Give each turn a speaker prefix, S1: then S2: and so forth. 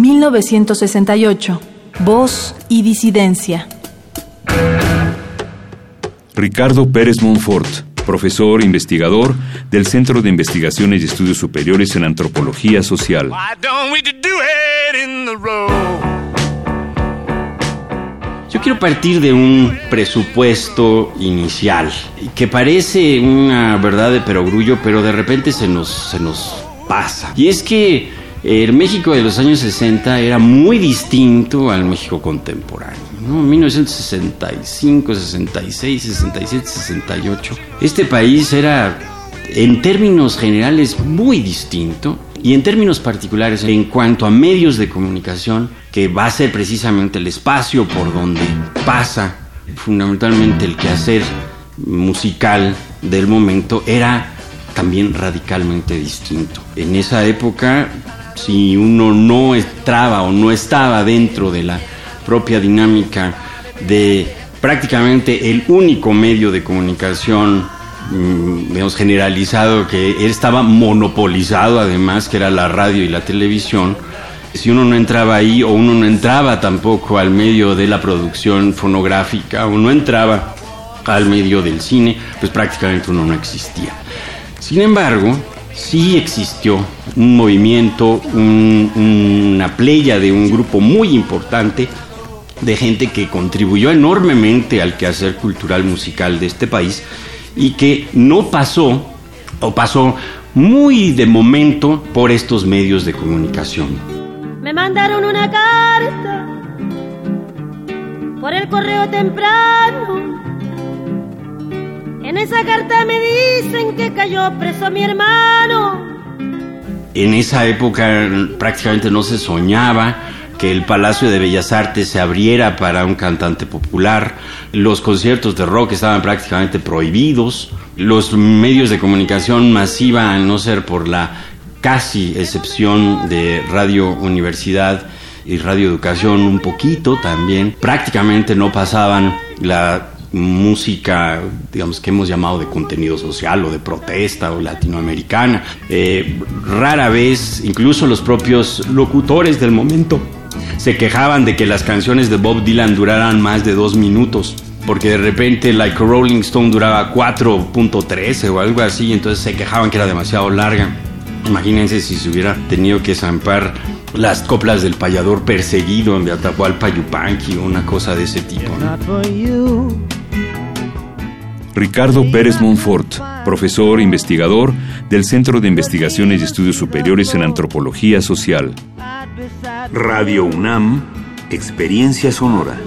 S1: 1968. Voz y disidencia.
S2: Ricardo Pérez Monfort, profesor investigador del Centro de Investigaciones y Estudios Superiores en Antropología Social.
S3: Yo quiero partir de un presupuesto inicial que parece una verdad de perogrullo, pero de repente se nos, se nos pasa. Y es que el México de los años 60 era muy distinto al México contemporáneo. ¿no? 1965, 66, 67, 68. Este país era en términos generales muy distinto y en términos particulares en cuanto a medios de comunicación, que va a ser precisamente el espacio por donde pasa fundamentalmente el quehacer musical del momento, era también radicalmente distinto. En esa época, si uno no entraba o no estaba dentro de la propia dinámica de prácticamente el único medio de comunicación mm, digamos, generalizado que estaba monopolizado además, que era la radio y la televisión, si uno no entraba ahí o uno no entraba tampoco al medio de la producción fonográfica o no entraba al medio del cine, pues prácticamente uno no existía. Sin embargo, sí existió un movimiento, una playa de un grupo muy importante de gente que contribuyó enormemente al quehacer cultural musical de este país y que no pasó o pasó muy de momento por estos medios de comunicación.
S4: Me mandaron una carta por el correo temprano. En esa carta me dicen que cayó preso mi hermano.
S3: En esa época prácticamente no se soñaba que el Palacio de Bellas Artes se abriera para un cantante popular, los conciertos de rock estaban prácticamente prohibidos, los medios de comunicación masiva, a no ser por la casi excepción de Radio Universidad y Radio Educación un poquito también, prácticamente no pasaban la música, digamos, que hemos llamado de contenido social o de protesta o latinoamericana. Eh, rara vez, incluso los propios locutores del momento se quejaban de que las canciones de Bob Dylan duraran más de dos minutos. Porque de repente Like Rolling Stone duraba 4.13 o algo así, entonces se quejaban que era demasiado larga. Imagínense si se hubiera tenido que zampar las coplas del payador perseguido en Atahualpa Yupanqui o una cosa de ese tipo.
S2: Ricardo Pérez Monfort, profesor investigador del Centro de Investigaciones y Estudios Superiores en Antropología Social.
S5: Radio UNAM, Experiencia Sonora.